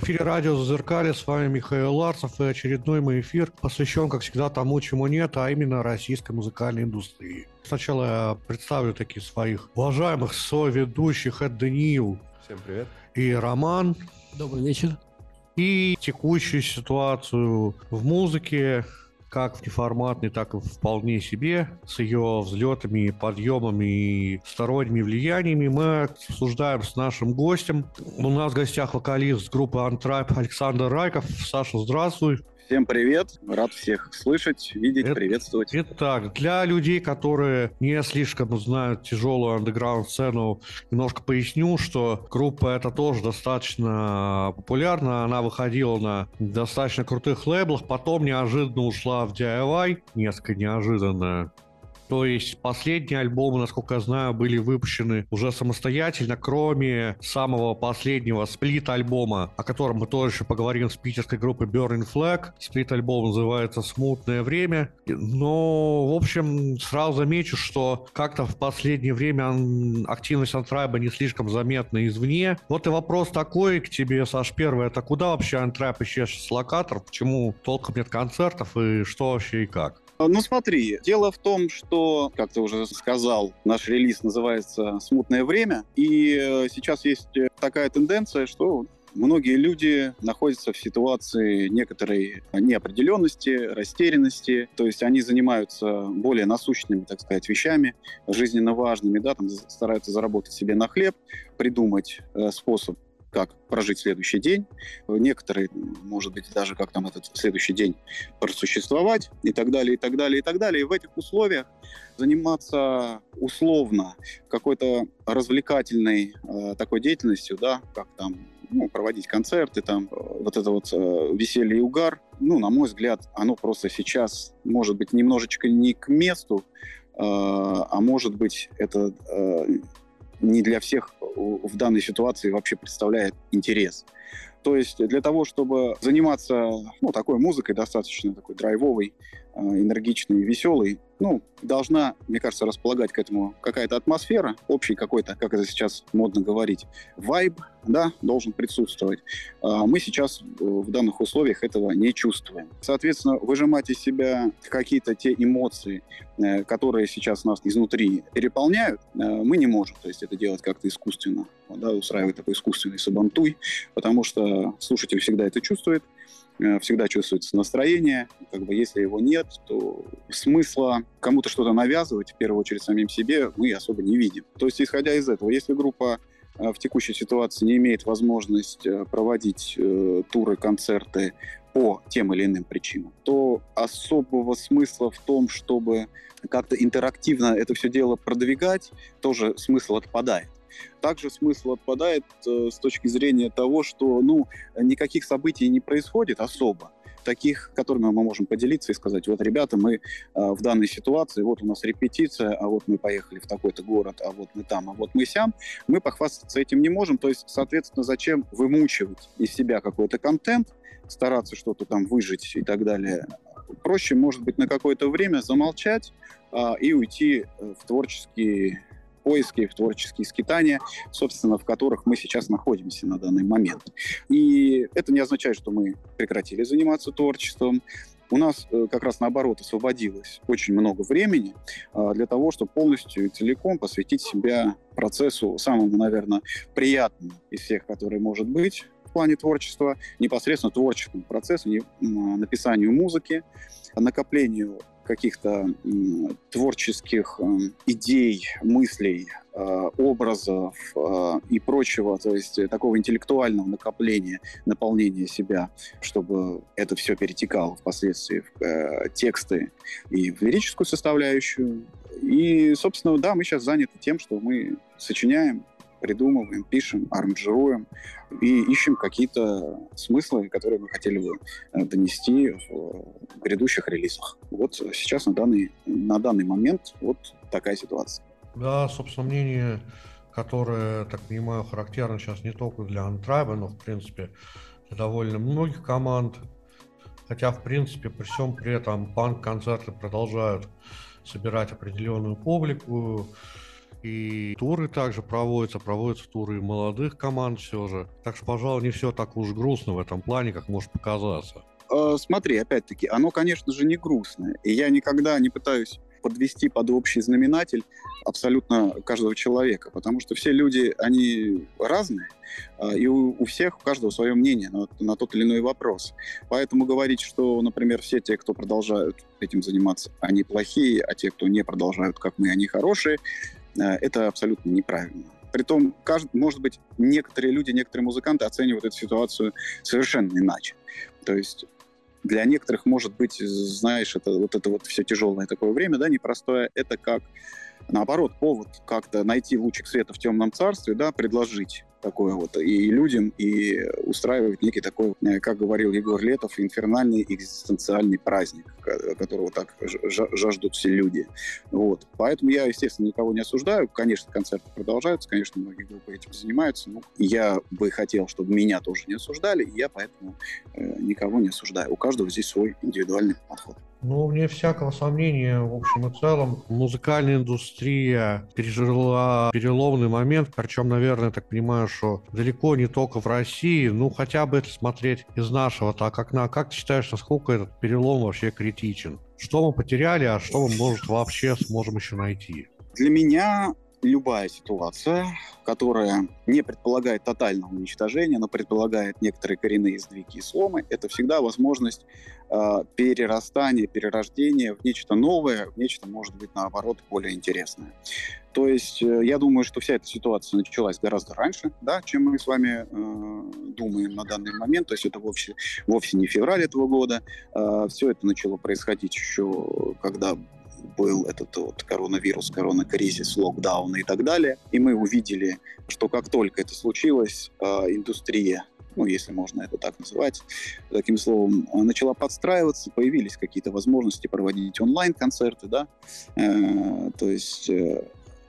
В эфире радио «Зазеркалье», с вами Михаил Ларцев, и очередной мой эфир посвящен, как всегда, тому, чему нет, а именно российской музыкальной индустрии. Сначала я представлю таких своих уважаемых соведущих, это Даниил. Всем привет. И Роман. Добрый вечер. И текущую ситуацию в музыке, как в неформатной, так и вполне себе, с ее взлетами, подъемами и сторонними влияниями, мы обсуждаем с нашим гостем. У нас в гостях вокалист группы Антрайп Александр Райков. Саша, здравствуй. Всем привет, рад всех слышать, видеть, Это- приветствовать. Итак, для людей, которые не слишком знают тяжелую андеграунд-сцену, немножко поясню, что группа эта тоже достаточно популярна. Она выходила на достаточно крутых лейблах, потом неожиданно ушла в DIY, несколько неожиданно. То есть последние альбомы, насколько я знаю, были выпущены уже самостоятельно, кроме самого последнего сплит-альбома, о котором мы тоже еще поговорим с питерской группой Burning Flag. Сплит-альбом называется «Смутное время». Но, в общем, сразу замечу, что как-то в последнее время активность Антрайба не слишком заметна извне. Вот и вопрос такой к тебе, Саш, первый. Это куда вообще Антрайб исчез с локаторов? Почему толком нет концертов и что вообще и как? А, Ну смотри, дело в том, что, как ты уже сказал, наш релиз называется «Смутное время», и э, сейчас есть э, такая тенденция, что многие люди находятся в ситуации некоторой неопределенности, растерянности, то есть они занимаются более насущными, так сказать, вещами, жизненно важными, да, там стараются заработать себе на хлеб, придумать э, способ как прожить следующий день. Некоторые, может быть, даже как там этот следующий день просуществовать и так далее, и так далее, и так далее. И в этих условиях заниматься условно какой-то развлекательной э, такой деятельностью, да, как там ну, проводить концерты, там, э, вот это вот э, веселье и угар, ну, на мой взгляд, оно просто сейчас, может быть, немножечко не к месту, э, а может быть, это э, не для всех в данной ситуации вообще представляет интерес. То есть для того, чтобы заниматься ну, такой музыкой, достаточно такой драйвовой, э, энергичной, веселой, ну, должна, мне кажется, располагать к этому какая-то атмосфера, общий какой-то, как это сейчас модно говорить, вайб, да, должен присутствовать. А Мы сейчас э, в данных условиях этого не чувствуем. Соответственно, выжимать из себя какие-то те эмоции, э, которые сейчас нас изнутри переполняют, мы не можем. То есть это делать как-то искусственно, да, устраивать такой искусственный сабантуй, потому что слушатель всегда это чувствует, всегда чувствуется настроение. Как бы если его нет, то смысла кому-то что-то навязывать, в первую очередь самим себе, мы особо не видим. То есть, исходя из этого, если группа э, в текущей ситуации не имеет возможность э, проводить э, туры, концерты по тем или иным причинам, то особого смысла в том, чтобы как-то интерактивно это все дело продвигать, тоже смысл отпадает. Также смысл отпадает э, с точки зрения того, что ну, никаких событий не происходит особо, таких, которыми мы можем поделиться и сказать, вот, ребята, мы э, в данной ситуации, вот у нас репетиция, а вот мы поехали в такой-то город, а вот мы там, а вот мы сям, мы похвастаться этим не можем, то есть, соответственно, зачем вымучивать из себя какой-то контент, стараться что-то там выжить и так далее. Проще, может быть, на какое-то время замолчать а, и уйти э, в творческие поиски, в творческие скитания, собственно, в которых мы сейчас находимся на данный момент. И это не означает, что мы прекратили заниматься творчеством. У нас э, как раз наоборот освободилось очень много времени э, для того, чтобы полностью и целиком посвятить себя процессу самому, наверное, приятному из всех, который может быть в плане творчества, непосредственно творческому процессу, написанию музыки, накоплению каких-то творческих м, идей, мыслей, э, образов э, и прочего, то есть э, такого интеллектуального накопления, наполнения себя, чтобы это все перетекало впоследствии в тексты и в лирическую составляющую. И, собственно, да, мы сейчас заняты тем, что мы сочиняем, придумываем, пишем, аранжируем и ищем какие-то смыслы, которые мы хотели бы э, донести в грядущих релизах. Вот сейчас на данный, на данный момент вот такая ситуация. Да, собственно, мнение, которое, так понимаю, характерно сейчас не только для Антрайба, но, в принципе, для довольно многих команд. Хотя, в принципе, при всем при этом панк-концерты продолжают собирать определенную публику. И туры также проводятся, проводятся туры и молодых команд все же. Так что, пожалуй, не все так уж грустно в этом плане, как может показаться. Э, смотри, опять-таки, оно, конечно же, не грустное. И я никогда не пытаюсь подвести под общий знаменатель абсолютно каждого человека, потому что все люди, они разные, а, и у, у всех, у каждого свое мнение на, на тот или иной вопрос. Поэтому говорить, что, например, все те, кто продолжают этим заниматься, они плохие, а те, кто не продолжают, как мы, они хорошие, это абсолютно неправильно. Притом, каждый, может быть, некоторые люди, некоторые музыканты оценивают эту ситуацию совершенно иначе. То есть для некоторых, может быть, знаешь, это вот это вот все тяжелое такое время, да, непростое, это как наоборот, повод как-то найти лучик света в темном царстве, да, предложить такое вот и людям, и устраивать некий такой, э, как говорил Егор Летов, инфернальный экзистенциальный праздник, которого так жаждут все люди. Вот. Поэтому я, естественно, никого не осуждаю. Конечно, концерты продолжаются, конечно, многие группы этим занимаются. Но я бы хотел, чтобы меня тоже не осуждали, и я поэтому э, никого не осуждаю. У каждого здесь свой индивидуальный подход. Ну, вне всякого сомнения, в общем и целом, музыкальная индустрия пережила переломный момент, причем, наверное, я так понимаю, что далеко не только в России, ну, хотя бы это смотреть из нашего так окна. Как ты считаешь, насколько этот перелом вообще критичен? Что мы потеряли, а что мы, может, вообще сможем еще найти? Для меня любая ситуация, которая не предполагает тотального уничтожения, но предполагает некоторые коренные сдвиги и сломы, это всегда возможность э, перерастания, перерождения в нечто новое, в нечто, может быть, наоборот, более интересное. То есть э, я думаю, что вся эта ситуация началась гораздо раньше, да, чем мы с вами э, думаем на данный момент. То есть это вовсе, вовсе не февраль этого года. Э, все это начало происходить еще, когда был этот вот коронавирус, коронакризис, локдауны и так далее. И мы увидели, что как только это случилось, э, индустрия ну, если можно это так называть, таким словом, начала подстраиваться, появились какие-то возможности проводить онлайн-концерты, да, э, то есть э,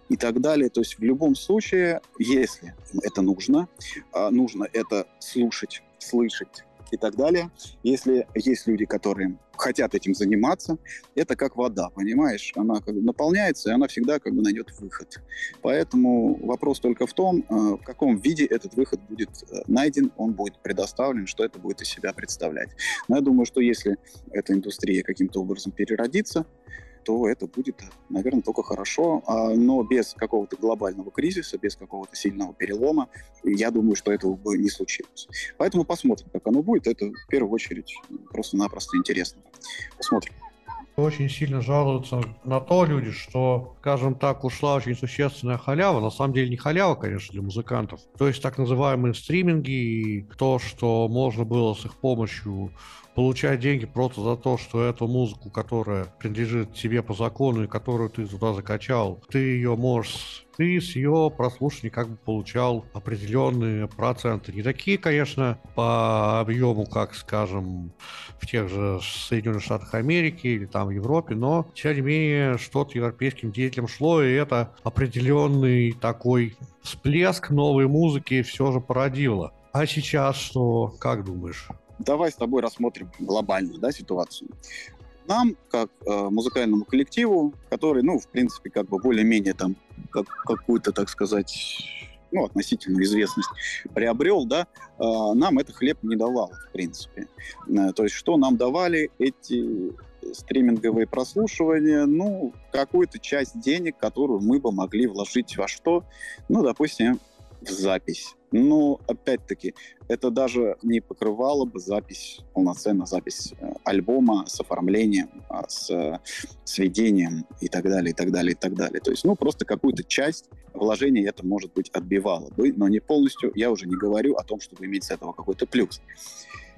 и так далее. То есть в любом случае, если это нужно, э, нужно это слушать, слышать, и так далее. Если есть люди, которые хотят этим заниматься, это как вода, понимаешь? Она как бы наполняется, и она всегда как бы найдет выход. Поэтому вопрос только в том, э, в каком виде этот выход будет э, найден, он будет предоставлен, что это будет из себя представлять. Но я думаю, что если эта индустрия каким-то образом переродится, то это будет, наверное, только хорошо, а, но без какого-то глобального кризиса, без какого-то сильного перелома, я думаю, что этого бы не случилось. Поэтому посмотрим, как оно будет. Это в первую очередь просто-напросто интересно. Посмотрим очень сильно жалуются на то люди, что, скажем так, ушла очень существенная халява. На самом деле не халява, конечно, для музыкантов. То есть так называемые стриминги то, что можно было с их помощью получать деньги просто за то, что эту музыку, которая принадлежит тебе по закону и которую ты туда закачал, ты ее можешь ты с ее прослушивания как бы получал определенные проценты. Не такие, конечно, по объему, как, скажем, в тех же Соединенных Штатах Америки или там в Европе, но, тем не менее, что-то европейским деятелям шло, и это определенный такой всплеск новой музыки все же породило. А сейчас что, как думаешь? Давай с тобой рассмотрим глобально да, ситуацию. Нам, как э, музыкальному коллективу, который, ну, в принципе, как бы более-менее там как, какую-то, так сказать, ну, относительную известность приобрел, да, э, нам это хлеб не давал, в принципе. Э, то есть что нам давали эти стриминговые прослушивания, ну, какую-то часть денег, которую мы бы могли вложить во что? Ну, допустим, в запись. Но, опять-таки, это даже не покрывало бы запись, полноценно запись э, альбома с оформлением, а, с сведением и так далее, и так далее, и так далее. То есть, ну, просто какую-то часть вложений это, может быть, отбивало бы, но не полностью. Я уже не говорю о том, чтобы иметь с этого какой-то плюс.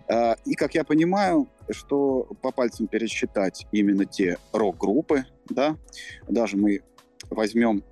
А, и, как я понимаю, что по пальцам пересчитать именно те рок-группы, да, даже мы возьмем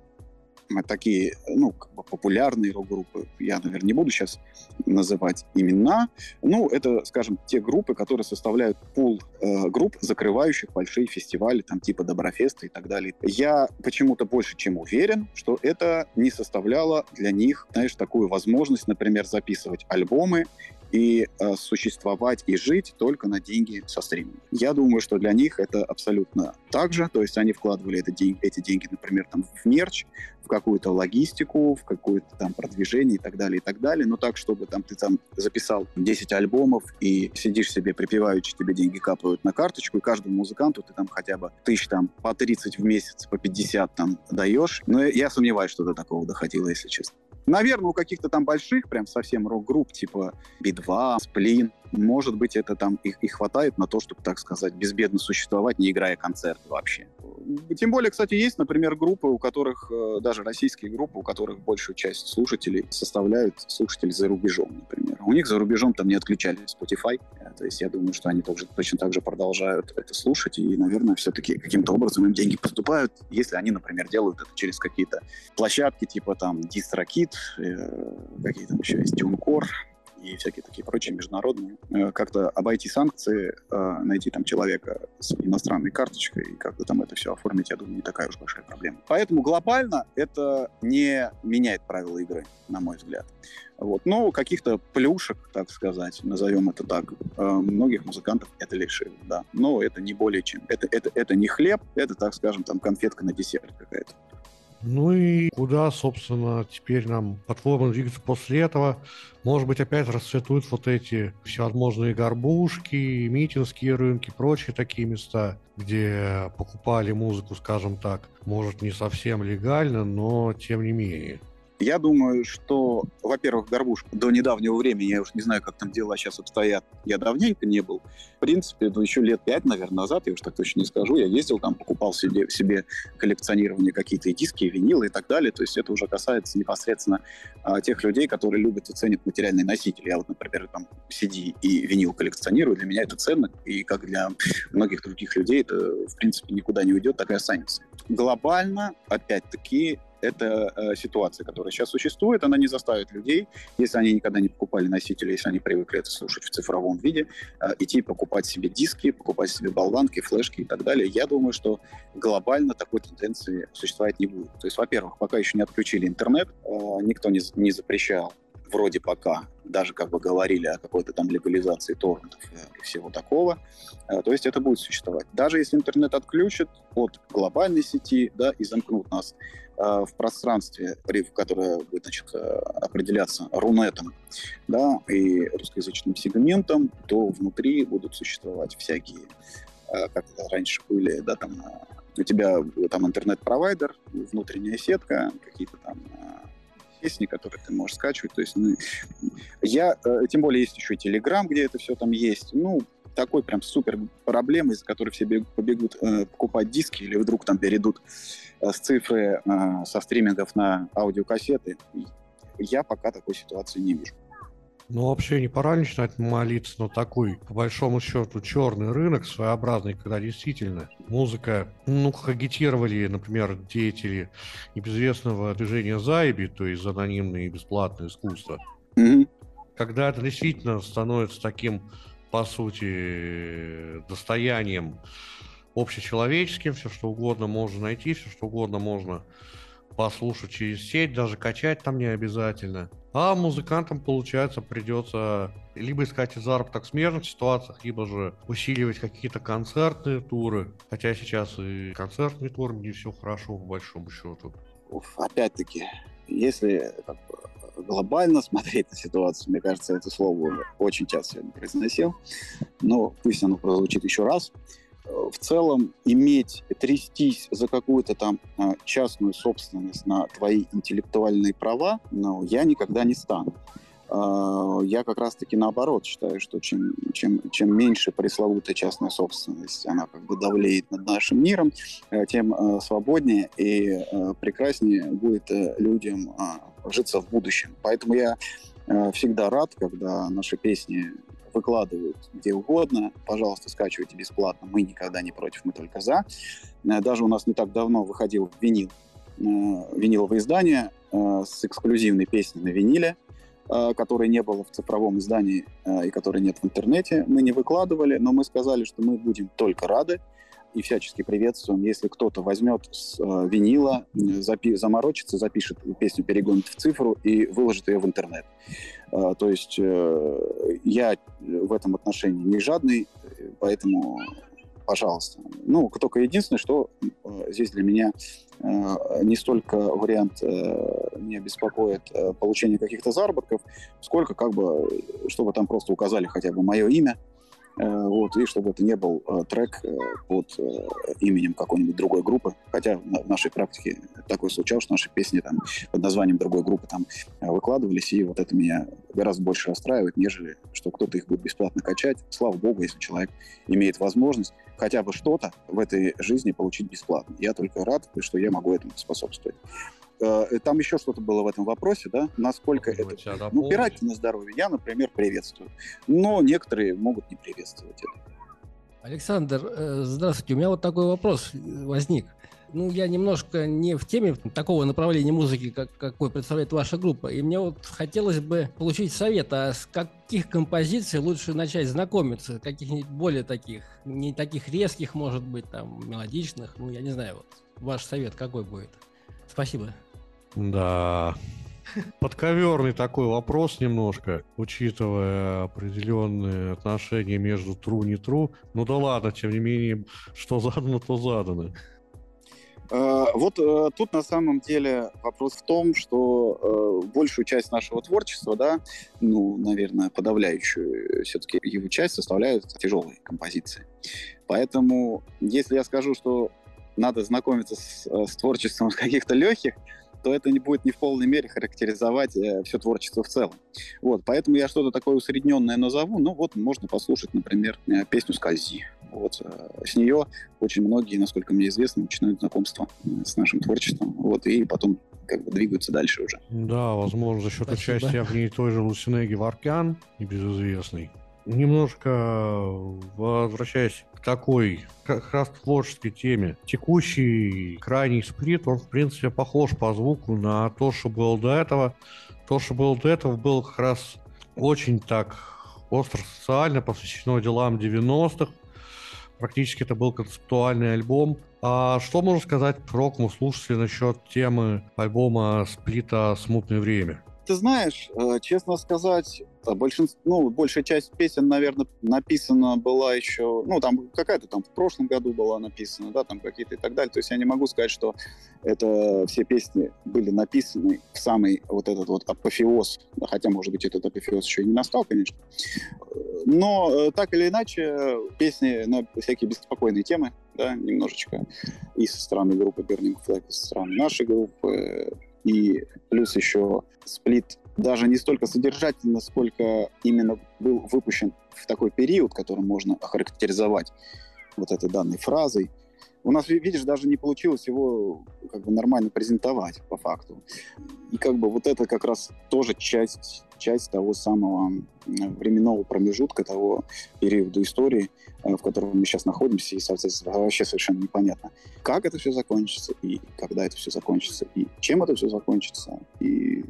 такие, ну, как бы популярные рок-группы, я, наверное, не буду сейчас называть имена, ну, это, скажем, те группы, которые составляют пул э, групп, закрывающих большие фестивали, там, типа Доброфеста и так далее. Я почему-то больше чем уверен, что это не составляло для них, знаешь, такую возможность, например, записывать альбомы и э, существовать и жить только на деньги со стриминга. Я думаю, что для них это абсолютно так же, то есть они вкладывали это день, эти деньги, например, там, в мерч, в какую-то логистику, в какое-то там продвижение и так далее, и так далее, но так, чтобы там ты там записал 10 альбомов и сидишь себе припеваючи, тебе деньги капают на карточку, и каждому музыканту ты там хотя бы тысяч там по 30 в месяц, по 50 там даешь. Но я сомневаюсь, что до такого доходило, если честно. Наверное, у каких-то там больших, прям совсем рок-групп, типа Би-2, Сплин, может быть, это там их и хватает на то, чтобы, так сказать, безбедно существовать, не играя концерты вообще. Тем более, кстати, есть, например, группы, у которых, э, даже российские группы, у которых большую часть слушателей составляют слушатели за рубежом, например. У них за рубежом там не отключали Spotify, э, то есть я думаю, что они тоже, точно так же продолжают это слушать, и, наверное, все-таки каким-то образом им деньги поступают, если они, например, делают это через какие-то площадки, типа там DistroKid, э, какие там еще есть, TuneCore, и всякие такие прочие международные. Э, как-то обойти санкции, э, найти там человека с иностранной карточкой и как-то там это все оформить, я думаю, не такая уж большая проблема. Поэтому глобально это не меняет правила игры, на мой взгляд. Вот. Но каких-то плюшек, так сказать, назовем это так, э, многих музыкантов это лишило, да. Но это не более чем. Это, это, это не хлеб, это, так скажем, там конфетка на десерт какая-то. Ну и куда, собственно, теперь нам платформа двигаться после этого? Может быть, опять расцветут вот эти всевозможные горбушки, митинские рынки, прочие такие места, где покупали музыку, скажем так, может, не совсем легально, но тем не менее. Я думаю, что, во-первых, Горбуш до недавнего времени, я уж не знаю, как там дела сейчас обстоят, я давненько не был. В принципе, ну, еще лет пять, наверное, назад, я уж так точно не скажу, я ездил там, покупал себе, себе коллекционирование какие-то и диски, и винилы и так далее. То есть это уже касается непосредственно а, тех людей, которые любят и ценят материальные носители. Я вот, например, там CD и винил коллекционирую, для меня это ценно, и как для многих других людей это, в принципе, никуда не уйдет, так и останется. Глобально, опять-таки, это э, ситуация, которая сейчас существует, она не заставит людей, если они никогда не покупали носители, если они привыкли это слушать в цифровом виде, э, идти покупать себе диски, покупать себе болванки, флешки и так далее. Я думаю, что глобально такой тенденции существовать не будет. То есть, во-первых, пока еще не отключили интернет, э, никто не, не запрещал вроде пока даже как бы говорили о какой-то там легализации торрентов и всего такого. Э, то есть это будет существовать. Даже если интернет отключат от глобальной сети да, и замкнут нас э, в пространстве, которое будет значит, э, определяться рунетом да, и русскоязычным сегментом, то внутри будут существовать всякие, как раньше были, да, там у тебя там интернет-провайдер, внутренняя сетка, какие-то там песни, которые ты можешь скачивать. То есть, ну, я, э, тем более есть еще Телеграм, где это все там есть. Ну, такой прям супер проблемы, из-за которой все побегут э, покупать диски или вдруг там перейдут э, с цифры э, со стримингов на аудиокассеты. Я пока такой ситуации не вижу. Ну, вообще не пора начинать молиться на такой, по большому счету, черный рынок своеобразный, когда действительно музыка, ну, агитировали, например, деятели небезвестного движения Зайби, то есть анонимное и бесплатное искусство, mm-hmm. когда это действительно становится таким, по сути, достоянием общечеловеческим, все что угодно можно найти, все что угодно можно послушать через сеть, даже качать там не обязательно. А музыкантам, получается, придется либо искать заработок в смежных ситуациях, либо же усиливать какие-то концертные туры. Хотя сейчас и концертные туры не все хорошо, по большому счету. Опять-таки, если глобально смотреть на ситуацию, мне кажется, это слово уже очень часто сегодня произносил, но пусть оно прозвучит еще раз в целом иметь, трястись за какую-то там а, частную собственность на твои интеллектуальные права, ну, я никогда не стану. А, я как раз-таки наоборот считаю, что чем, чем, чем меньше пресловутая частная собственность, она как бы давлеет над нашим миром, э, тем э, свободнее и э, прекраснее будет людям а, житься в будущем. Поэтому я всегда рад, когда наши песни выкладывают где угодно. Пожалуйста, скачивайте бесплатно. Мы никогда не против, мы только за. Э, даже у нас не так давно выходил винил, э, виниловое издание э, с эксклюзивной песней на виниле, которой не было в цифровом издании и которой нет в интернете. Мы не выкладывали, но мы сказали, что мы будем только рады, и всячески приветствуем, если кто-то возьмет с э, винила, запи- заморочится, запишет песню, перегонит в цифру и выложит ее в интернет. Э, то есть э, я в этом отношении не жадный, поэтому пожалуйста. Ну, только единственное, что э, здесь для меня э, не столько вариант э, не беспокоит э, получение каких-то заработков, сколько как бы, чтобы там просто указали хотя бы мое имя, Э, вот, и чтобы это не был э, трек э, под именем какой-нибудь другой группы, хотя в нашей практике такое случалось, что наши песни там под названием другой группы там выкладывались, и вот это меня гораздо больше расстраивает, нежели что кто-то их будет бесплатно качать. Слава богу, если человек имеет возможность хотя бы что-то в этой жизни получить бесплатно. Я только рад, что я могу этому способствовать. Э, там еще что-то было в этом вопросе, да? Насколько это... Ну, пирайте на здоровье. Я, например, приветствую. Но некоторые могут не приветствовать это. Александр, э, здравствуйте. У меня вот такой вопрос возник. Ну, я немножко не в теме такого направления музыки, как, какой представляет ваша группа. И мне вот хотелось бы получить совет, а с каких композиций лучше начать знакомиться? Каких-нибудь более таких, не таких резких, может быть, там, мелодичных? Ну, я не знаю, вот ваш совет какой будет? Спасибо. Да. Подковерный такой вопрос немножко, учитывая определенные отношения между true не true. Ну да ладно, тем не менее, что задано, то задано. Э, вот э, тут на самом деле вопрос в том, что э, большую часть нашего творчества, да, ну, наверное, подавляющую все-таки его часть составляют тяжелые композиции. Поэтому, если я скажу, что надо знакомиться с, с творчеством каких-то легких, то это не будет не в полной мере характеризовать э, все творчество в целом. Вот, поэтому я что-то такое усредненное назову. Ну вот можно послушать, например, э, песню «Скользи». Вот, э, с нее очень многие, насколько мне известно, начинают знакомство э, с нашим творчеством. Вот, и потом как бы двигаются дальше уже. Да, возможно, за счет Спасибо. участия в ней той же Лусинеги Варкян, небезызвестный. Немножко возвращаясь такой как раз творческой теме. Текущий крайний сплит, он, в принципе, похож по звуку на то, что было до этого. То, что было до этого, был как раз очень так остро социально, посвящено делам 90-х. Практически это был концептуальный альбом. А что можно сказать про рок слушателей насчет темы альбома сплита «Смутное время»? Ты знаешь, э, честно сказать, большинство, ну, большая часть песен, наверное, написана была еще, ну, там какая-то там в прошлом году была написана, да, там какие-то и так далее. То есть я не могу сказать, что это все песни были написаны в самый вот этот вот апофеоз, хотя, может быть, этот апофеоз еще и не настал, конечно. Но э, так или иначе, песни на всякие беспокойные темы, да, немножечко, и со стороны группы Burning Flag, и со стороны нашей группы, и плюс еще сплит даже не столько содержательно, сколько именно был выпущен в такой период, который можно охарактеризовать вот этой данной фразой. У нас, видишь, даже не получилось его как бы нормально презентовать по факту. И как бы вот это как раз тоже часть, часть того самого временного промежутка, того периода истории, э, в котором мы сейчас находимся, и, соответственно, вообще совершенно непонятно, как это все закончится, и когда это все закончится, и чем это все закончится. И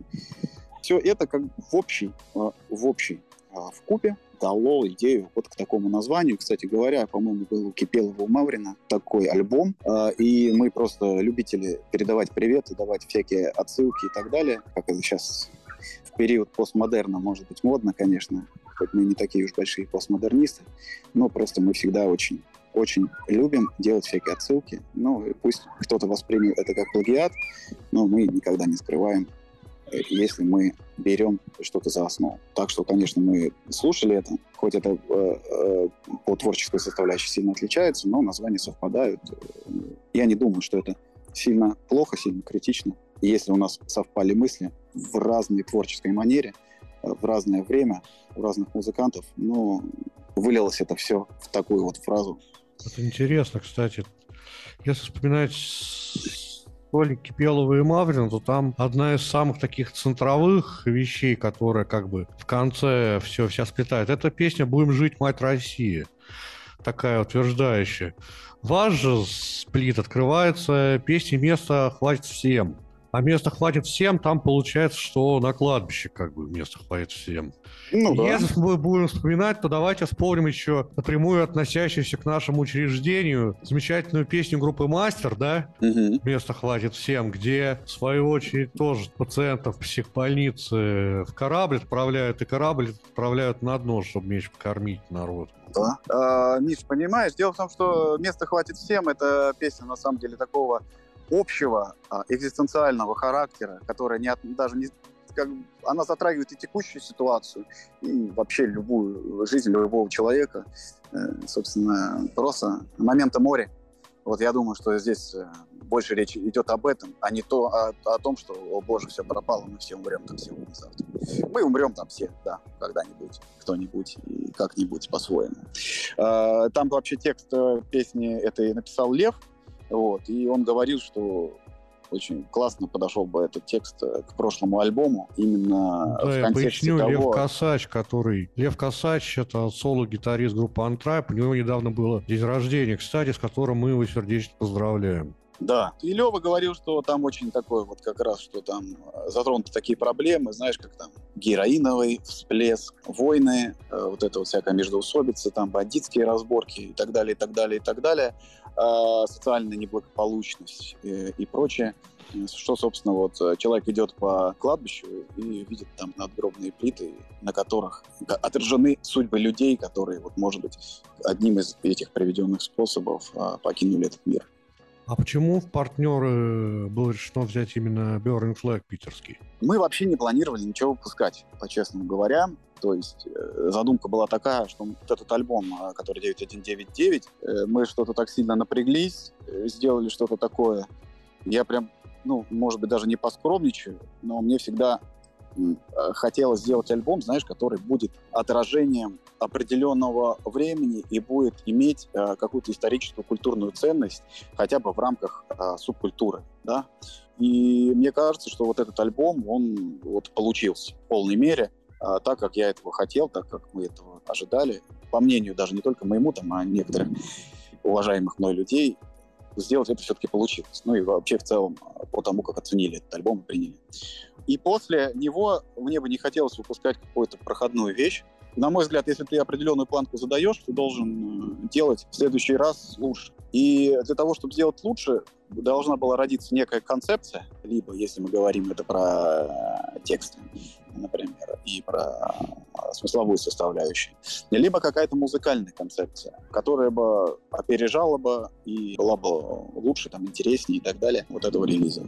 все это как в общей, э, в общей в купе дало идею вот к такому названию. Кстати говоря, по-моему, был у Кипелова у Маврина такой альбом, э, и мы просто любители передавать приветы, давать всякие отсылки и так далее, как это сейчас в период постмодерна может быть модно, конечно, хоть мы не такие уж большие постмодернисты, но просто мы всегда очень очень любим делать всякие отсылки. Ну, пусть кто-то воспримет это как плагиат, но мы никогда не скрываем если мы берем что-то за основу. Так что, конечно, мы слушали это, хоть это э, э, по творческой составляющей сильно отличается, но названия совпадают. Я не думаю, что это сильно плохо, сильно критично. Если у нас совпали мысли в разной творческой манере, э, в разное время, у разных музыкантов, но вылилось это все в такую вот фразу. Это интересно, кстати. Если вспоминать Толи Кипелова и Маврин, то там одна из самых таких центровых вещей, которая как бы в конце все вся сплетает, это песня «Будем жить, мать России». Такая утверждающая. Ваш же сплит открывается песни «Места хватит всем». А места хватит всем, там получается, что на кладбище как бы места хватит всем. Ну да. Если мы будем вспоминать, то давайте вспомним еще напрямую относящуюся к нашему учреждению замечательную песню группы «Мастер», да? Мгм. Места хватит всем, где, в свою очередь, тоже пациентов психбольницы в корабль отправляют, и корабль отправляют на дно, чтобы меньше покормить народ. Да. А, Миш, понимаешь, дело в том, что места хватит всем. Это песня, на самом деле, такого общего а, экзистенциального характера, которая не даже не как, она затрагивает и текущую ситуацию, и вообще любую жизнь любого человека. Э, собственно, просто момента моря. Вот я думаю, что здесь э, больше речь идет об этом, а не то, о, о том, что, о боже, все пропало, мы все умрем там сегодня-завтра. Мы умрем там все, да, когда-нибудь, кто-нибудь и как-нибудь по-своему. Э, Там вообще текст э, песни этой написал Лев, вот, и он говорил, что очень классно подошел бы этот текст э, к прошлому альбому именно Да, в я контексте поясню, Лев того... Косач, который... Лев Косач — это соло-гитарист группы Антрайп. У него недавно было день рождения, кстати, с которым мы его сердечно поздравляем. Да. И Лева говорил, что там очень такой вот как раз, что там э, затронуты такие проблемы, знаешь, как там героиновый всплеск, войны, э, вот это вот всякая междоусобица, там бандитские разборки и так далее, и так далее, и так далее, социальная неблагополучность э, и прочее. Э, Что, собственно, вот э, человек идет по кладбищу и видит там надгробные плиты, на которых отражены судьбы людей, которые, вот, может быть, одним из этих приведенных способов покинули этот мир. А почему в партнеры было решено взять именно Burning Flag питерский? Мы вообще не планировали ничего выпускать, по-честному говоря. То есть э, задумка была такая, что вот этот альбом, э, который 9199, э, мы что-то так сильно напряглись, сделали что-то такое. Я прям, ну, может быть, даже не поскромничаю, но мне всегда хотелось сделать альбом, знаешь, который будет отражением определенного времени и будет иметь какую-то историческую культурную ценность хотя бы в рамках субкультуры, да. И мне кажется, что вот этот альбом, он вот получился в полной мере, так, как я этого хотел, так, как мы этого ожидали. По мнению даже не только моему, там, а некоторых уважаемых мной людей, сделать это все-таки получилось. Ну и вообще в целом а, по тому, как оценили этот альбом и приняли. И после него мне бы не хотелось выпускать какую-то проходную вещь. На мой взгляд, если ты определенную планку задаешь, ты должен э, делать в следующий раз лучше. И для того, чтобы сделать лучше, должна была родиться некая концепция, либо, если мы говорим это про тексты, например, и про э, смысловую составляющую, либо какая-то музыкальная концепция, которая бы опережала бы и была бы лучше, там, интереснее и так далее вот этого релиза.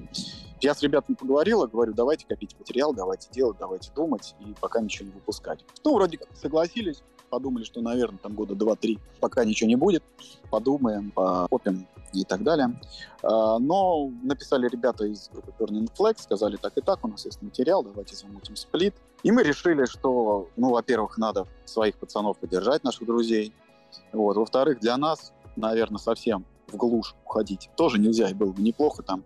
Я с ребятами поговорила, говорю, давайте копить материал, давайте делать, давайте думать, и пока ничего не выпускать. Ну, вроде как согласились, подумали, что, наверное, там года два-три, пока ничего не будет, подумаем, покопим и так далее. А, Но написали ребята из группы Burning Flag, сказали так и так, у нас есть материал, давайте замутим сплит. И мы решили, что, ну, во-первых, надо своих пацанов поддержать, наших друзей. Вот. Во-вторых, для нас, наверное, совсем в глушь уходить тоже нельзя, и было бы неплохо там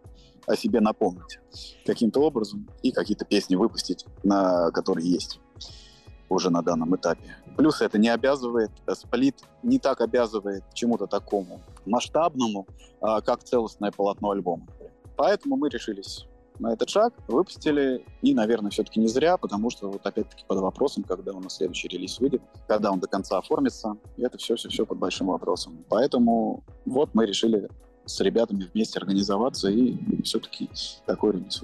о себе напомнить каким-то образом и какие-то песни выпустить, на которые есть уже на данном этапе. Плюс это не обязывает, э, сплит не так обязывает чему-то такому масштабному, а, как целостное полотно альбома. Поэтому мы решились на этот шаг, выпустили, и, наверное, все-таки не зря, потому что вот опять-таки под вопросом, когда у нас следующий релиз выйдет, когда он до конца оформится, это все-все-все под большим вопросом. Поэтому вот мы решили с ребятами вместе организоваться и все-таки такой релиз.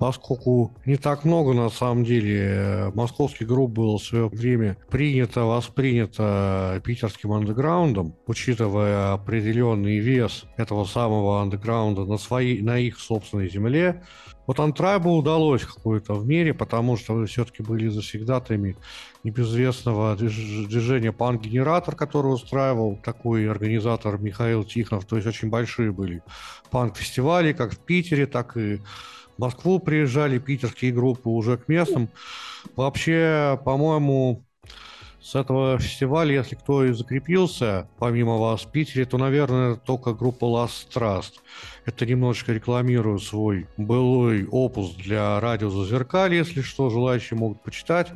Поскольку не так много, на самом деле, э, московских групп было в свое время принято, воспринято питерским андеграундом, учитывая определенный вес этого самого андеграунда на, своей, на их собственной земле, вот Антрайбу удалось какое-то в мире, потому что вы все-таки были завсегдатами небезвестного движ- движения «Панк-генератор», который устраивал такой организатор Михаил Тихонов. То есть очень большие были панк-фестивали, как в Питере, так и в Москву приезжали питерские группы уже к местным. Вообще, по-моему, с этого фестиваля, если кто и закрепился, помимо вас в Питере, то, наверное, только группа Last Trust. Это немножечко рекламирую свой былой опус для радио Зазеркаль, если что, желающие могут почитать.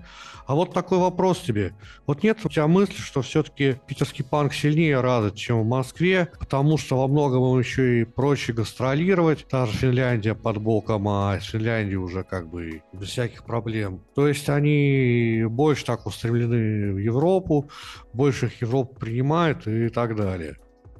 А вот такой вопрос тебе. Вот нет у тебя мысли, что все-таки питерский панк сильнее развит, чем в Москве, потому что во многом им еще и проще гастролировать. Та же Финляндия под боком, а Финляндия уже как бы без всяких проблем. То есть они больше так устремлены в Европу, больше их Европа принимает и так далее.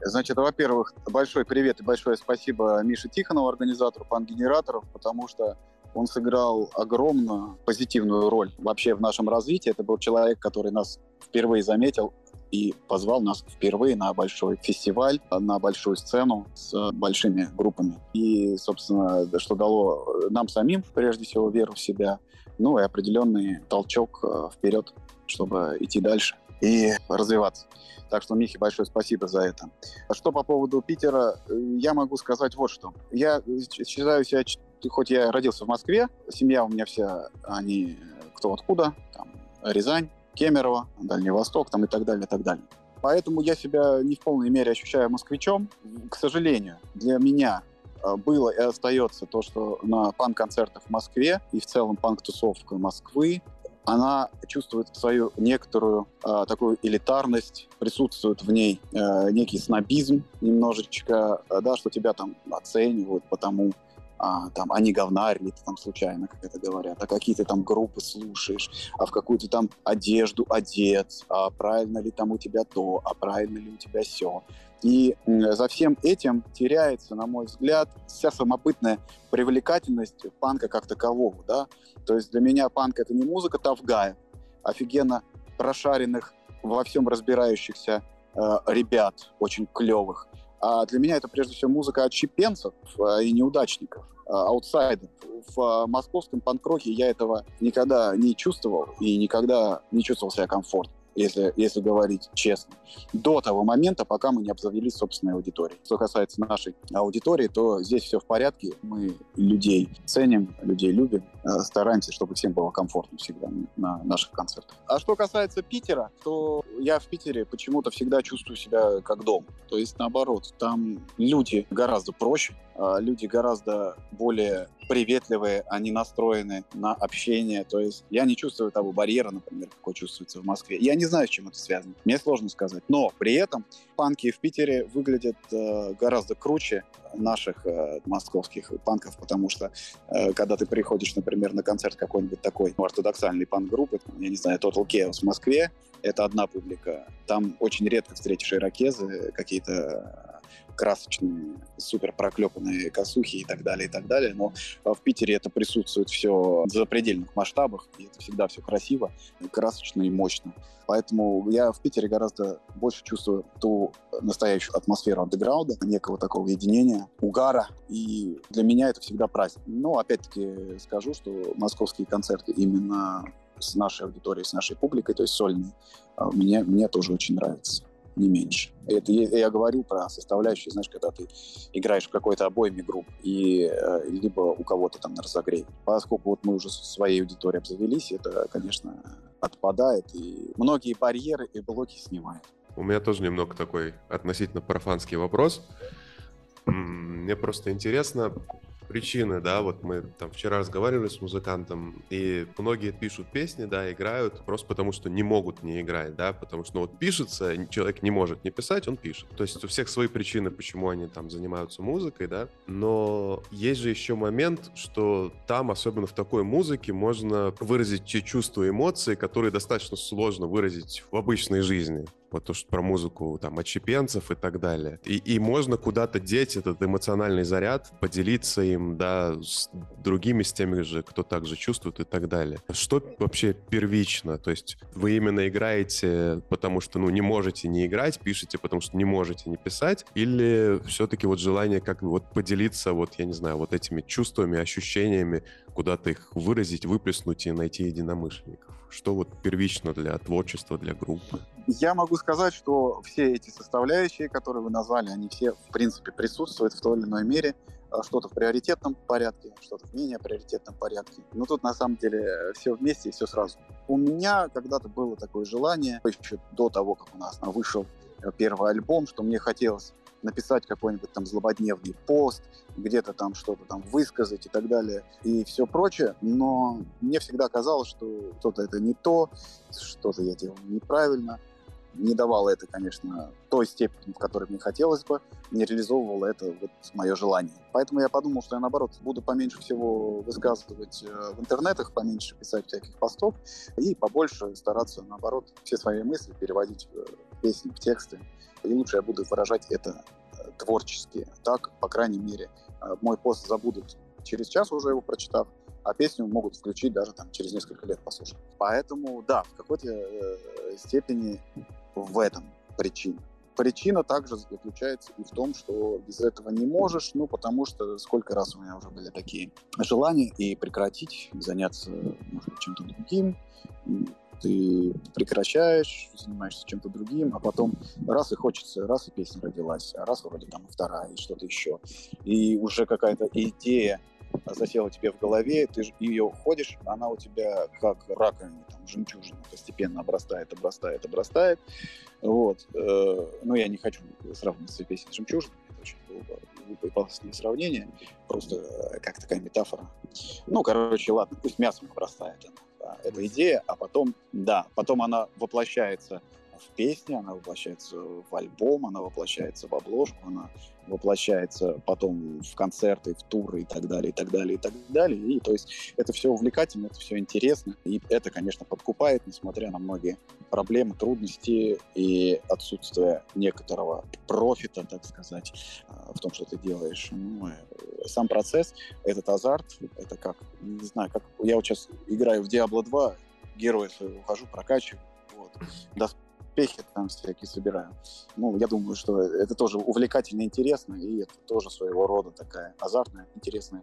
Значит, во-первых, большой привет и большое спасибо Мише Тихонову, организатору пан-генераторов, потому что он сыграл огромную позитивную роль вообще в нашем развитии. Это был человек, который нас впервые заметил и позвал нас впервые на большой фестиваль, на большую сцену с большими группами. И, собственно, что дало нам самим, прежде всего, веру в себя, ну и определенный толчок э, вперед, чтобы идти дальше и развиваться. Так что, Михе, большое спасибо за это. А что по поводу Питера, э, я могу сказать вот что. Я считаю себя, хоть я родился в Москве, семья у меня вся, они кто откуда, там, Рязань, Кемерово, Дальний Восток там, и так далее, и так далее. Поэтому я себя не в полной мере ощущаю москвичом. К сожалению, для меня э, было и остается то, что на панк-концертах в Москве и в целом панк-тусовка Москвы она чувствует свою некоторую э, такую элитарность, присутствует в ней э, некий снобизм немножечко, э, да, что тебя там оценивают потому, а, там, они говнарь, или ты там случайно, как это говорят, а какие ты там группы слушаешь, а в какую ты там одежду одет, а правильно ли там у тебя то, а правильно ли у тебя все. И за всем этим теряется, на мой взгляд, вся самобытная привлекательность панка как такового. Да? То есть для меня панк — это не музыка Тавгая, офигенно прошаренных, во всем разбирающихся э, ребят, очень клевых. А для меня это прежде всего музыка отщепенцев э, и неудачников, э, аутсайдеров. В э, московском панк-роке я этого никогда не чувствовал и никогда не чувствовал себя комфортно если, если говорить честно, до того момента, пока мы не обзавелись собственной аудиторией. Что касается нашей аудитории, то здесь все в порядке. Мы людей ценим, людей любим, э, стараемся, чтобы всем было комфортно всегда на наших концертах. А что касается Питера, то я в Питере почему-то всегда чувствую себя как дом. То есть наоборот, там люди гораздо проще, а, люди гораздо более приветливые, они настроены на общение. То есть я не чувствую того барьера, например, какой чувствуется в Москве. Я не знаю, с чем это связано. Мне сложно сказать. Но при этом панки в Питере выглядят э, гораздо круче наших э, московских панков, потому что э, когда ты приходишь, например, на концерт какой-нибудь такой ну, ортодоксальной панк-группы, я не знаю, Total Chaos в Москве, это одна публика. Там очень редко встретишь ирокезы, какие-то красочные, супер проклепанные косухи и так далее, и так далее. Но в Питере это присутствует все в запредельных масштабах, и это всегда все красиво, красочно и мощно. Поэтому я в Питере гораздо больше чувствую ту настоящую атмосферу андеграунда, некого такого единения, угара. И для меня это всегда праздник. Но опять-таки скажу, что московские концерты именно с нашей аудиторией, с нашей публикой, то есть сольные, а, мне, мне тоже очень нравится не меньше. Это я говорю про составляющие, знаешь, когда ты играешь в какой-то обойме групп, и э, либо у кого-то там на разогреве. Поскольку вот мы уже своей аудиторией обзавелись, это, конечно, отпадает, и многие барьеры и блоки снимает. У меня тоже немного такой относительно профанский вопрос. Мне просто интересно, причины, да, вот мы там вчера разговаривали с музыкантом, и многие пишут песни, да, играют просто потому, что не могут не играть, да, потому что, ну, вот пишется, человек не может не писать, он пишет. То есть у всех свои причины, почему они там занимаются музыкой, да, но есть же еще момент, что там, особенно в такой музыке, можно выразить те чувства и эмоции, которые достаточно сложно выразить в обычной жизни вот то, что про музыку там отщепенцев и так далее. И, и можно куда-то деть этот эмоциональный заряд, поделиться им, да, с другими, с теми же, кто также чувствует и так далее. Что вообще первично? То есть вы именно играете, потому что, ну, не можете не играть, пишете, потому что не можете не писать, или все-таки вот желание как вот поделиться, вот, я не знаю, вот этими чувствами, ощущениями, куда-то их выразить, выплеснуть и найти единомышленников? Что вот первично для творчества, для группы? Я могу сказать, что все эти составляющие, которые вы назвали, они все, в принципе, присутствуют в той или иной мере а что-то в приоритетном порядке, что-то в менее приоритетном порядке. Но тут на самом деле все вместе и все сразу. У меня когда-то было такое желание, еще до того, как у нас вышел первый альбом, что мне хотелось написать какой-нибудь там злободневный пост, где-то там что-то там высказать и так далее, и все прочее, но мне всегда казалось, что что-то это не то, что-то я делал неправильно, не давало это, конечно, той степени, в которой мне хотелось бы, не реализовывало это вот мое желание. Поэтому я подумал, что я, наоборот, буду поменьше всего высказывать э, в интернетах, поменьше писать всяких постов и побольше стараться, наоборот, все свои мысли переводить в песни, в тексты. И лучше я буду выражать это э, творчески. Так, по крайней мере, э, мой пост забудут через час уже его прочитав, а песню могут включить даже там через несколько лет послушать. Поэтому, да, в какой-то э, степени в этом причина. Причина также заключается и в том, что без этого не можешь, ну, потому что сколько раз у меня уже были такие желания и прекратить, заняться, может быть, чем-то другим, ты прекращаешь, занимаешься чем-то другим, а потом раз и хочется, раз и песня родилась, а раз вроде там вторая, и что-то еще. И уже какая-то идея засела тебе в голове, ты ее ходишь, она у тебя как раковина, там, жемчужина, постепенно обрастает, обрастает, обрастает. Вот. Э, но я не хочу сравнивать свои песни с жемчужиной, это очень глупое пафосное сравнение, просто э, как такая метафора. Ну, короче, ладно, пусть мясом обрастает она. Да, эта идея, а потом, да, потом она воплощается в песне, она воплощается в альбом, она воплощается в обложку, она воплощается потом в концерты, в туры и так далее, и так далее, и так далее. И то есть это все увлекательно, это все интересно. И это, конечно, подкупает, несмотря на многие проблемы, трудности и отсутствие некоторого профита, так сказать, а, в том, что ты делаешь. Ну, э, сам процесс, этот азарт, это как, не знаю, как я вот сейчас играю в Diablo 2, героя своего ухожу, прокачиваю, вот, успехи там всякие собираю. Ну, я думаю, что это тоже увлекательно интересно, и это тоже своего рода такая азартная, интересная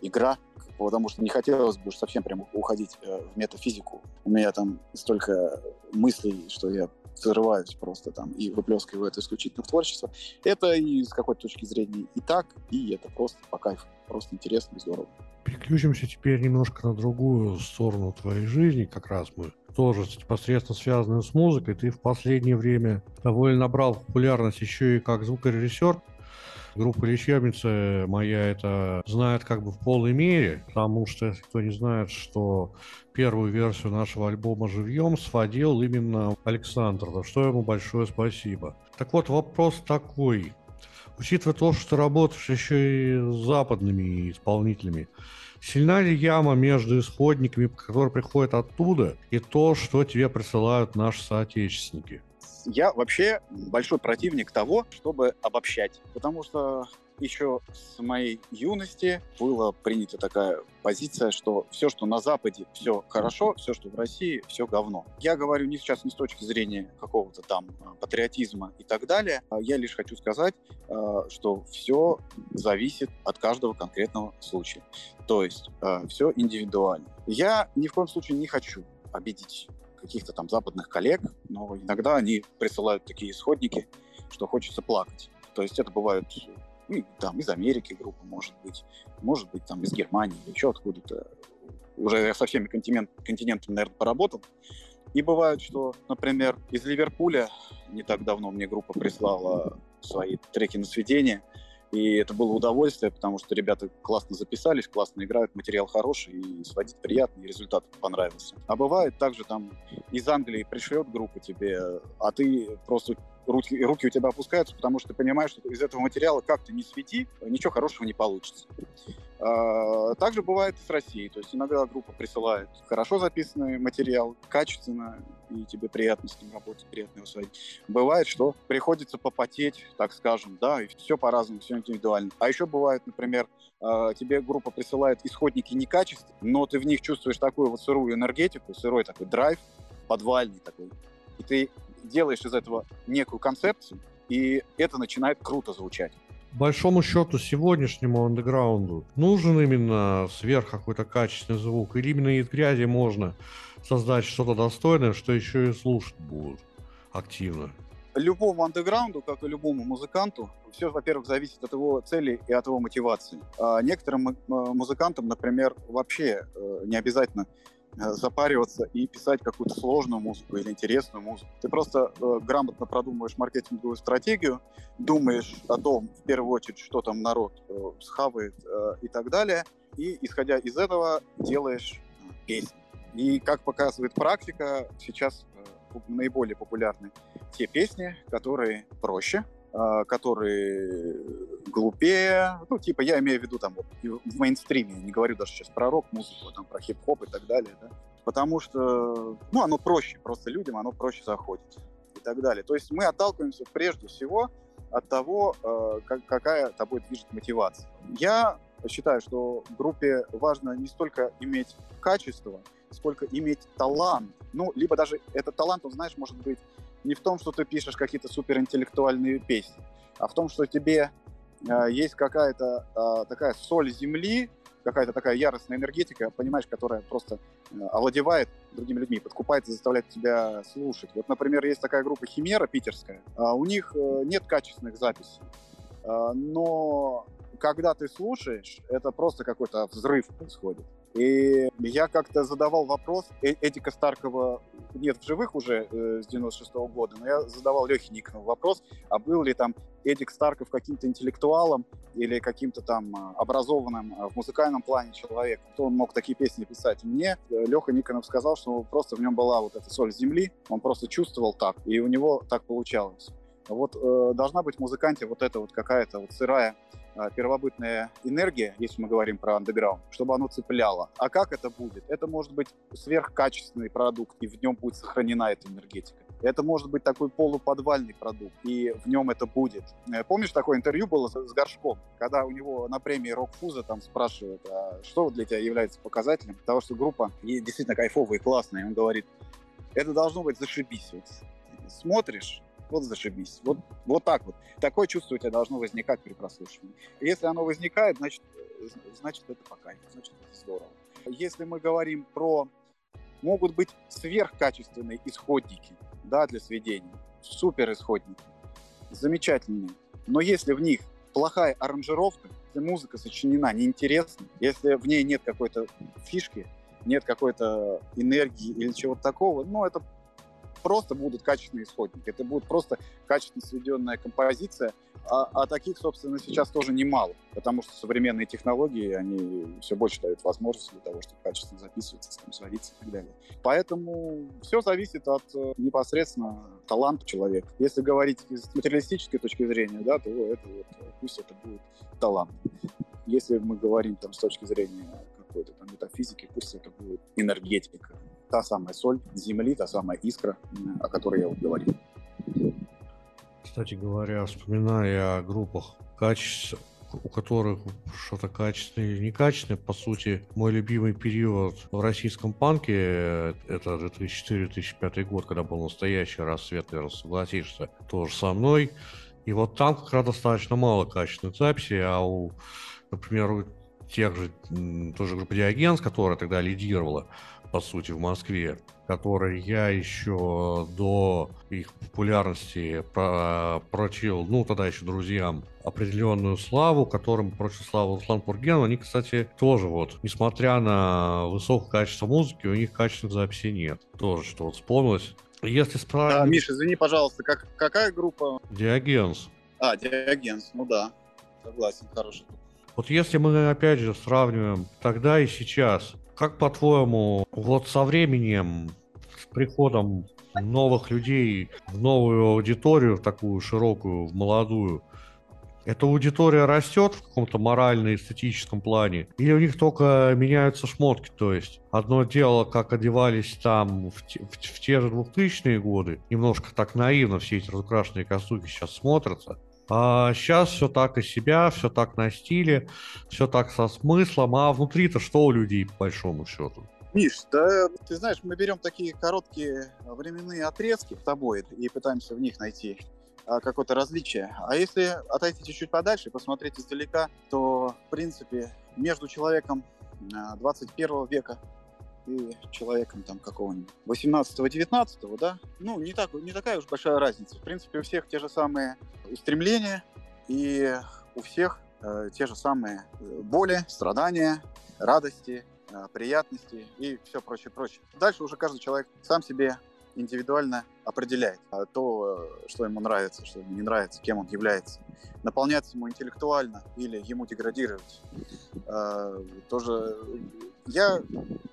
игра, потому что не хотелось бы уж совсем прям уходить э, в метафизику. У меня там столько мыслей, что я взрываюсь просто там и выплескиваю это исключительно в творчество. Это и с какой-то точки зрения и так, и это просто по кайфу, просто интересно и здорово. Переключимся теперь немножко на другую сторону твоей жизни, как раз мы тоже непосредственно связанную с музыкой. Ты в последнее время довольно набрал популярность еще и как звукорежиссер. Группа «Лечебница» моя это знает как бы в полной мере, потому что, если кто не знает, что первую версию нашего альбома «Живьем» сводил именно Александр, за что ему большое спасибо. Так вот, вопрос такой. Учитывая то, что ты работаешь еще и с западными исполнителями, Сильна ли яма между исходниками, которые приходят оттуда, и то, что тебе присылают наши соотечественники? Я вообще большой противник того, чтобы обобщать, потому что еще с моей юности была принята такая позиция, что все, что на Западе, все хорошо, все, что в России, все говно. Я говорю не сейчас не с точки зрения какого-то там а, патриотизма и так далее. А я лишь хочу сказать, а, что все зависит от каждого конкретного случая. То есть все индивидуально. Я ни в коем случае не хочу обидеть каких-то там западных коллег, но иногда они присылают такие исходники, что хочется плакать. То есть это бывают ну, там из Америки группа, может быть, может быть, там из Германии еще откуда-то. Уже я со всеми континент, континентами, наверное, поработал. И бывает, что, например, из Ливерпуля не так давно мне группа прислала свои треки на сведение, и это было удовольствие, потому что ребята классно записались, классно играют, материал хороший, и сводить приятный, результат понравился. А бывает также там из Англии пришлет группа тебе, а ты просто руки, руки у тебя опускаются, потому что ты понимаешь, что из этого материала как ты не свети, ничего хорошего не получится. А, также бывает с Россией. То есть иногда группа присылает хорошо записанный материал, качественно, и тебе приятно с ним работать, приятно его сводить. Бывает, что приходится попотеть, так скажем, да, и все по-разному, все индивидуально. А еще бывает, например, а, тебе группа присылает исходники некачественные, но ты в них чувствуешь такую вот сырую энергетику, сырой такой драйв, подвальный такой. И ты делаешь из этого некую концепцию, и это начинает круто звучать. Большому счету сегодняшнему андеграунду нужен именно сверх какой-то качественный звук, или именно из грязи можно создать что-то достойное, что еще и слушать будут активно. любому андеграунду, как и любому музыканту, все, во-первых, зависит от его цели и от его мотивации. А некоторым музыкантам, например, вообще э, не обязательно э, запариваться и писать какую-то сложную музыку или интересную музыку. Ты просто э, грамотно продумываешь маркетинговую стратегию, думаешь о том, в первую очередь, что там народ э, схавает э, и так далее, и, исходя из этого, делаешь э, песни. И, как показывает практика, сейчас э, наиболее популярны те песни, которые проще, которые глупее, ну, типа, я имею в виду там вот в мейнстриме, не говорю даже сейчас про рок-музыку, там, про хип-хоп и так далее, да, потому что, ну, оно проще, просто людям оно проще заходит и так далее. То есть мы отталкиваемся прежде всего от того, э, как, какая тобой движет мотивация. Я считаю, что группе важно не столько иметь качество, сколько иметь талант. Ну, либо даже этот талант, он, знаешь, может быть не в том, что ты пишешь какие-то суперинтеллектуальные песни, а в том, что тебе э, есть какая-то э, такая соль земли, какая-то такая яростная энергетика, понимаешь, которая просто э, овладевает другими людьми, подкупает и заставляет тебя слушать. Вот, например, есть такая группа Химера питерская, э, у них э, нет качественных записей, э, но когда ты слушаешь, это просто какой-то взрыв происходит. И я как-то задавал вопрос, э Эдика Старкова нет в живых уже э, с 96 -го года, но я задавал Лехе Никонову вопрос, а был ли там Эдик Старков каким-то интеллектуалом или каким-то там а, образованным а, в музыкальном плане человеком, кто он мог такие песни писать. Мне э, Леха Никонов сказал, что просто в нем была вот эта соль земли, он просто чувствовал так, и у него так получалось. Вот э, должна быть в музыканте вот эта вот какая-то вот сырая первобытная энергия, если мы говорим про андеграунд, чтобы оно цепляло. А как это будет? Это может быть сверхкачественный продукт, и в нем будет сохранена эта энергетика. Это может быть такой полуподвальный продукт, и в нем это будет. Э, помнишь, такое интервью было с Горшком, когда у него на премии Рокфуза там спрашивают, а что для тебя является показателем того, что группа действительно кайфовая и классная? И он говорит, это должно быть зашибись. Вот смотришь, вот зашибись. Вот, вот так вот. Такое чувство у тебя должно возникать при прослушивании. Если оно возникает, значит, значит это по кайфу, значит это здорово. Если мы говорим про... Могут быть сверхкачественные исходники да, для сведения, супер исходники, замечательные. Но если в них плохая аранжировка, если музыка сочинена неинтересно, если в ней нет какой-то фишки, нет какой-то энергии или чего-то такого, ну, это просто будут качественные исходники, это будет просто качественно сведенная композиция, а, а таких, собственно, сейчас тоже немало, потому что современные технологии, они все больше дают возможности для того, чтобы качественно записываться, там, сводиться и так далее. Поэтому все зависит от э, непосредственно таланта человека. Если говорить с материалистической точки зрения, да, то это вот, пусть это будет талант. Если мы говорим там с точки зрения какой-то там метафизики, пусть это будет энергетика, та самая соль земли, та самая искра, о которой я вот говорил. Кстати говоря, вспоминая о группах, качество, у которых что-то качественное или некачественное, по сути, мой любимый период в российском панке, э, это 2004-2005 год, когда был настоящий рассвет, наверное, согласишься, тоже со мной. И вот там как раз достаточно мало качественных записей, а у, например, у тех же, тоже группы Диагенс, которая тогда лидировала, по сути, в Москве, которые я еще до их популярности про прочил, ну, тогда еще друзьям, определенную славу, которым прочил славу Руслан Пурген. Они, кстати, тоже вот, несмотря на высокое качество музыки, у них качественных записей нет. Тоже что вот вспомнилось. Если справить... А, Миша, извини, пожалуйста, как, какая группа? Диагенс. А, Диагенс, ну да. Согласен, хороший. Вот если мы, опять же, сравниваем тогда и сейчас, как по-твоему, вот со временем, с приходом новых людей в новую аудиторию, в такую широкую, в молодую, эта аудитория растет в каком-то морально-эстетическом плане? Или у них только меняются шмотки? То есть одно дело, как одевались там в, те, в, в те же 2000-е годы, немножко так наивно все эти разукрашенные костюмы сейчас смотрятся, а сейчас все так из себя, все так на стиле, все так со смыслом, а внутри-то что у людей, по большому счету? Миш, да, ты знаешь, мы берем такие короткие временные отрезки в тобой и пытаемся в них найти а, какое-то различие. А если отойти чуть-чуть подальше посмотреть издалека, то, в принципе, между человеком 21 а, века и человеком там какого-нибудь 18-19, да, ну, не, так, не такая уж большая разница. В принципе, у всех те же самые устремления, и у всех э, те же самые э, боли, страдания, радости, э, приятности и все прочее, прочее. Дальше уже каждый человек сам себе индивидуально определяет а, то, что ему нравится, что ему не нравится, кем он является. Наполняться ему интеллектуально или ему деградировать. А, тоже я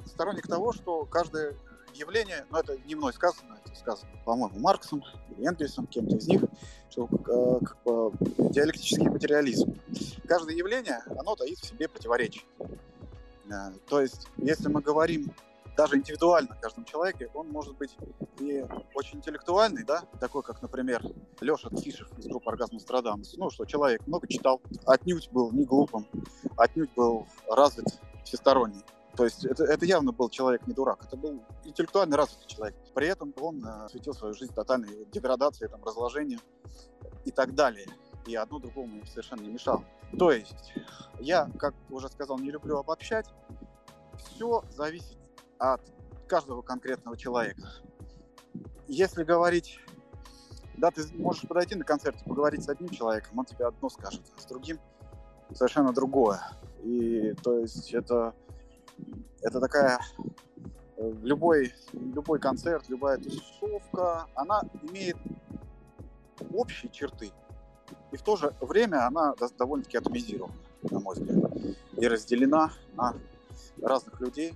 сторонник того, что каждое явление, ну это не мной сказано, это сказано, по-моему, Марксом Энгельсом, кем-то из них, что э, как диалектический материализм. Каждое явление, оно таит в себе противоречие. Э, то есть, если мы говорим даже индивидуально каждом человеке, он может быть и очень интеллектуальный, да, такой, как, например, Леша Тишев из группы «Оргазм Страдамус». Ну, что человек много читал, отнюдь был не глупым, отнюдь был развит всесторонний. То есть это, это явно был человек не дурак, это был интеллектуально развитый человек. При этом он э, светил свою жизнь тотальной деградации, там, разложению и так далее. И одно другому совершенно не мешало. То есть я, как уже сказал, не люблю обобщать. Все зависит от каждого конкретного человека. Если говорить, да, ты можешь подойти на концерт и поговорить с одним человеком, он тебе одно скажет, а с другим совершенно другое. И то есть это, это такая любой, любой концерт, любая тусовка, она имеет общие черты. И в то же время она довольно-таки атомизирована, на мой взгляд, и разделена на разных людей,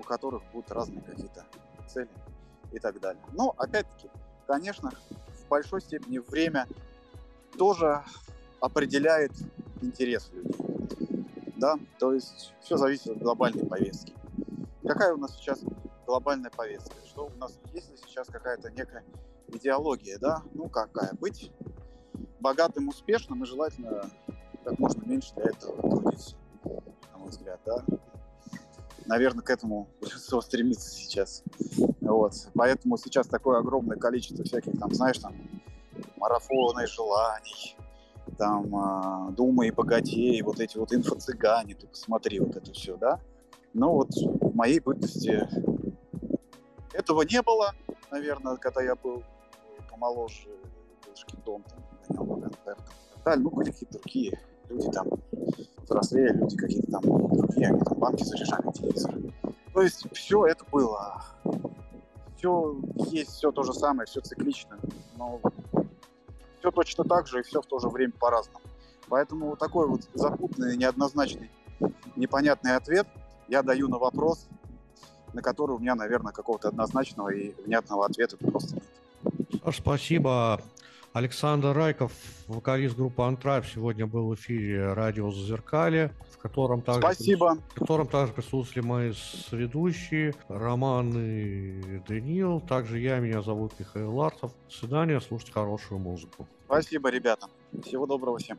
у которых будут разные какие-то цели и так далее. Но, опять-таки, конечно, в большой степени время тоже определяет интерес людей. Да, то есть все зависит от глобальной повестки. Какая у нас сейчас глобальная повестка? Что у нас есть ли сейчас какая-то некая идеология, да? Ну какая? Быть богатым, успешным и желательно как можно меньше для этого трудиться, на мой взгляд, да наверное, к этому большинство стремится сейчас. Вот. Поэтому сейчас такое огромное количество всяких там, знаешь, там, марафоны желаний, там, э, думай и богатей, вот эти вот инфо-цыгане, ты посмотри вот это все, да? Но вот в моей бытности этого не было, наверное, когда я был помоложе, был шкидом, там, гонял по. Ну, были какие-то другие люди там взрослее, люди какие-то там другие, они там банки заряжали, телевизор. То есть все это было. Все есть, все то же самое, все циклично, но все точно так же и все в то же время по-разному. Поэтому вот такой вот запутанный, неоднозначный, непонятный ответ я даю на вопрос, на который у меня, наверное, какого-то однозначного и внятного ответа просто нет. Спасибо. Александр Райков, вокалист группы Антрайв, сегодня был в эфире радио «Зазеркалье», в котором также, Спасибо. в котором также присутствовали мои ведущие Роман и Даниил. Также я, меня зовут Михаил Ларцев. До свидания, слушайте хорошую музыку. Спасибо, ребята. Всего доброго всем.